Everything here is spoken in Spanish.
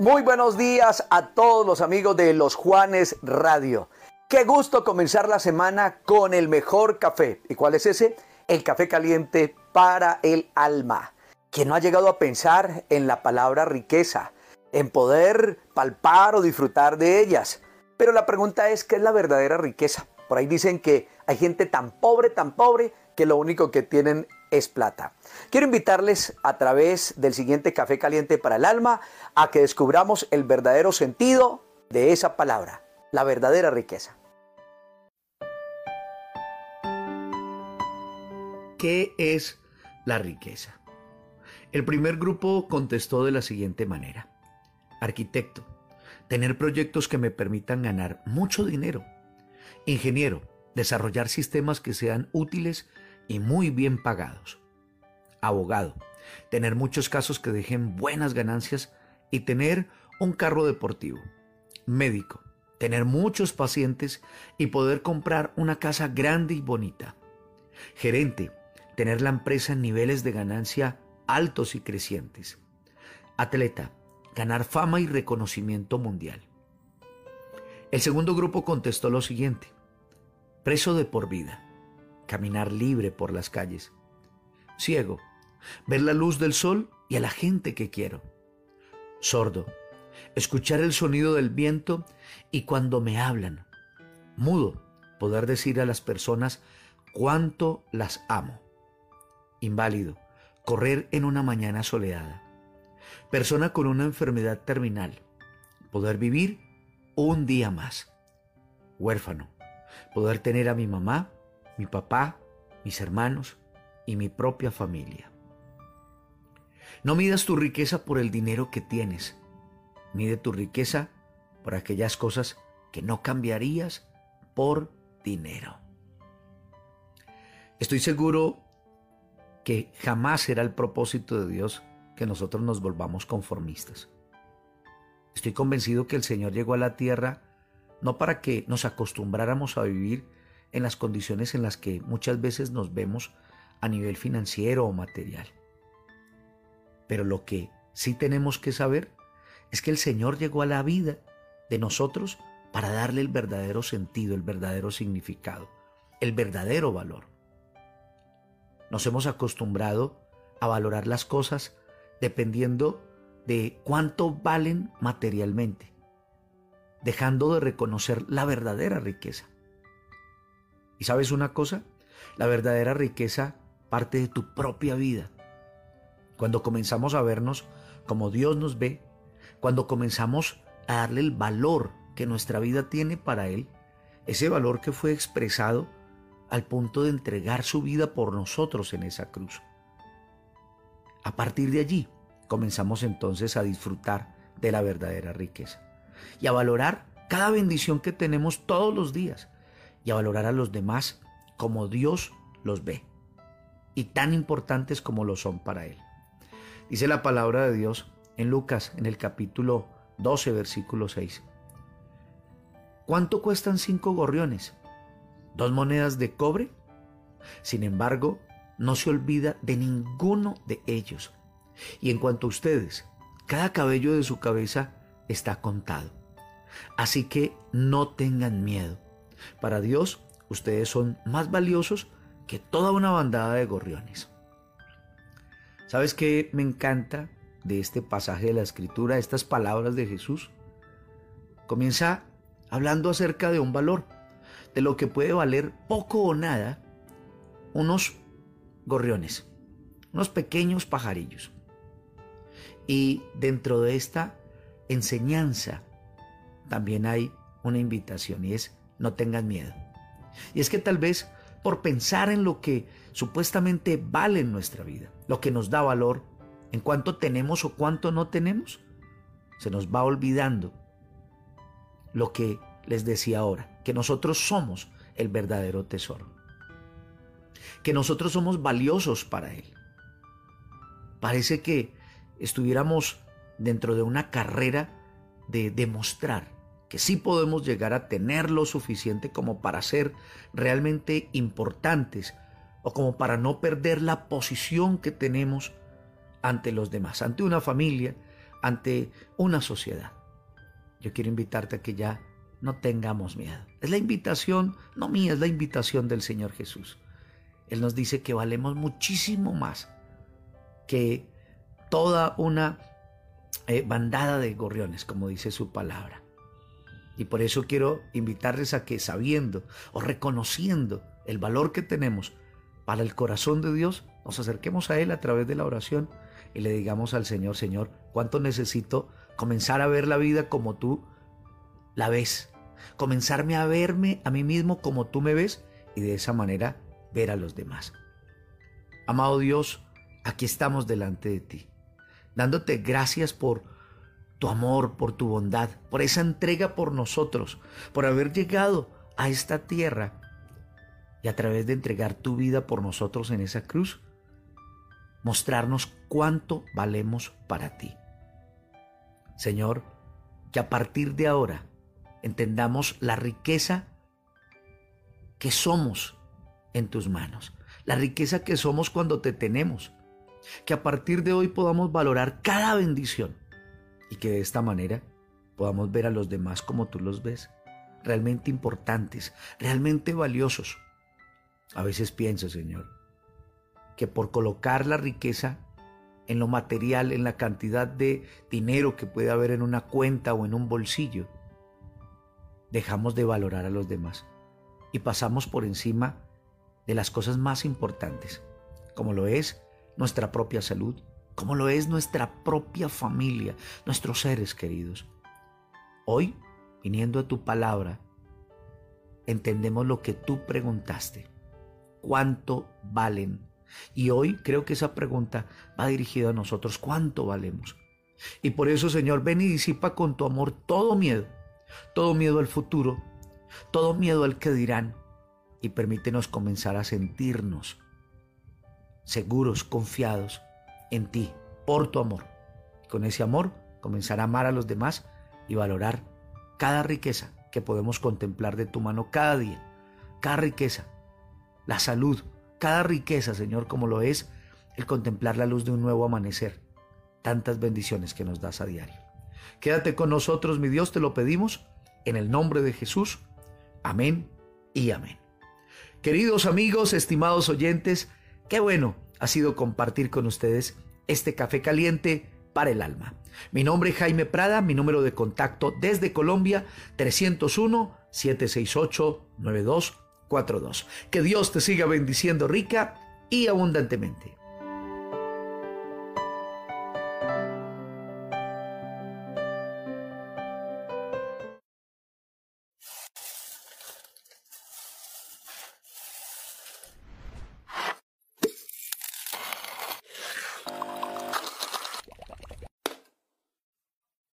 Muy buenos días a todos los amigos de Los Juanes Radio. Qué gusto comenzar la semana con el mejor café. ¿Y cuál es ese? El café caliente para el alma. ¿Quién no ha llegado a pensar en la palabra riqueza? En poder palpar o disfrutar de ellas. Pero la pregunta es, ¿qué es la verdadera riqueza? Por ahí dicen que hay gente tan pobre, tan pobre, que lo único que tienen es plata. Quiero invitarles a través del siguiente café caliente para el alma a que descubramos el verdadero sentido de esa palabra, la verdadera riqueza. ¿Qué es la riqueza? El primer grupo contestó de la siguiente manera. Arquitecto, tener proyectos que me permitan ganar mucho dinero. Ingeniero, desarrollar sistemas que sean útiles y muy bien pagados. Abogado, tener muchos casos que dejen buenas ganancias y tener un carro deportivo. Médico, tener muchos pacientes y poder comprar una casa grande y bonita. Gerente, tener la empresa en niveles de ganancia altos y crecientes. Atleta, ganar fama y reconocimiento mundial. El segundo grupo contestó lo siguiente. Preso de por vida caminar libre por las calles. Ciego, ver la luz del sol y a la gente que quiero. Sordo, escuchar el sonido del viento y cuando me hablan. Mudo, poder decir a las personas cuánto las amo. Inválido, correr en una mañana soleada. Persona con una enfermedad terminal, poder vivir un día más. Huérfano, poder tener a mi mamá mi papá, mis hermanos y mi propia familia. No midas tu riqueza por el dinero que tienes. Mide tu riqueza por aquellas cosas que no cambiarías por dinero. Estoy seguro que jamás será el propósito de Dios que nosotros nos volvamos conformistas. Estoy convencido que el Señor llegó a la tierra no para que nos acostumbráramos a vivir en las condiciones en las que muchas veces nos vemos a nivel financiero o material. Pero lo que sí tenemos que saber es que el Señor llegó a la vida de nosotros para darle el verdadero sentido, el verdadero significado, el verdadero valor. Nos hemos acostumbrado a valorar las cosas dependiendo de cuánto valen materialmente, dejando de reconocer la verdadera riqueza. ¿Y sabes una cosa? La verdadera riqueza parte de tu propia vida. Cuando comenzamos a vernos como Dios nos ve, cuando comenzamos a darle el valor que nuestra vida tiene para Él, ese valor que fue expresado al punto de entregar su vida por nosotros en esa cruz. A partir de allí comenzamos entonces a disfrutar de la verdadera riqueza y a valorar cada bendición que tenemos todos los días y a valorar a los demás como Dios los ve y tan importantes como lo son para Él. Dice la palabra de Dios en Lucas en el capítulo 12 versículo 6. ¿Cuánto cuestan cinco gorriones? ¿Dos monedas de cobre? Sin embargo, no se olvida de ninguno de ellos. Y en cuanto a ustedes, cada cabello de su cabeza está contado. Así que no tengan miedo para Dios, ustedes son más valiosos que toda una bandada de gorriones. ¿Sabes qué me encanta de este pasaje de la escritura, estas palabras de Jesús? Comienza hablando acerca de un valor, de lo que puede valer poco o nada unos gorriones, unos pequeños pajarillos. Y dentro de esta enseñanza también hay una invitación y es no tengan miedo. Y es que tal vez por pensar en lo que supuestamente vale en nuestra vida, lo que nos da valor, en cuánto tenemos o cuánto no tenemos, se nos va olvidando lo que les decía ahora, que nosotros somos el verdadero tesoro, que nosotros somos valiosos para Él. Parece que estuviéramos dentro de una carrera de demostrar que sí podemos llegar a tener lo suficiente como para ser realmente importantes o como para no perder la posición que tenemos ante los demás, ante una familia, ante una sociedad. Yo quiero invitarte a que ya no tengamos miedo. Es la invitación, no mía, es la invitación del Señor Jesús. Él nos dice que valemos muchísimo más que toda una eh, bandada de gorriones, como dice su palabra. Y por eso quiero invitarles a que sabiendo o reconociendo el valor que tenemos para el corazón de Dios, nos acerquemos a Él a través de la oración y le digamos al Señor, Señor, ¿cuánto necesito comenzar a ver la vida como tú la ves? Comenzarme a verme a mí mismo como tú me ves y de esa manera ver a los demás. Amado Dios, aquí estamos delante de ti, dándote gracias por tu amor, por tu bondad, por esa entrega por nosotros, por haber llegado a esta tierra y a través de entregar tu vida por nosotros en esa cruz, mostrarnos cuánto valemos para ti. Señor, que a partir de ahora entendamos la riqueza que somos en tus manos, la riqueza que somos cuando te tenemos, que a partir de hoy podamos valorar cada bendición. Y que de esta manera podamos ver a los demás como tú los ves, realmente importantes, realmente valiosos. A veces pienso, Señor, que por colocar la riqueza en lo material, en la cantidad de dinero que puede haber en una cuenta o en un bolsillo, dejamos de valorar a los demás y pasamos por encima de las cosas más importantes, como lo es nuestra propia salud, como lo es nuestra propia familia, nuestros seres queridos. Hoy, viniendo a tu palabra, entendemos lo que tú preguntaste. ¿Cuánto valen? Y hoy creo que esa pregunta va dirigida a nosotros. ¿Cuánto valemos? Y por eso, Señor, ven y disipa con tu amor todo miedo, todo miedo al futuro, todo miedo al que dirán, y permítenos comenzar a sentirnos seguros, confiados en ti, por tu amor. con ese amor comenzar a amar a los demás y valorar cada riqueza que podemos contemplar de tu mano cada día, cada riqueza, la salud, cada riqueza, Señor, como lo es el contemplar la luz de un nuevo amanecer. Tantas bendiciones que nos das a diario. Quédate con nosotros, mi Dios, te lo pedimos, en el nombre de Jesús. Amén y amén. Queridos amigos, estimados oyentes, qué bueno ha sido compartir con ustedes este café caliente para el alma. Mi nombre es Jaime Prada, mi número de contacto desde Colombia 301-768-9242. Que Dios te siga bendiciendo rica y abundantemente.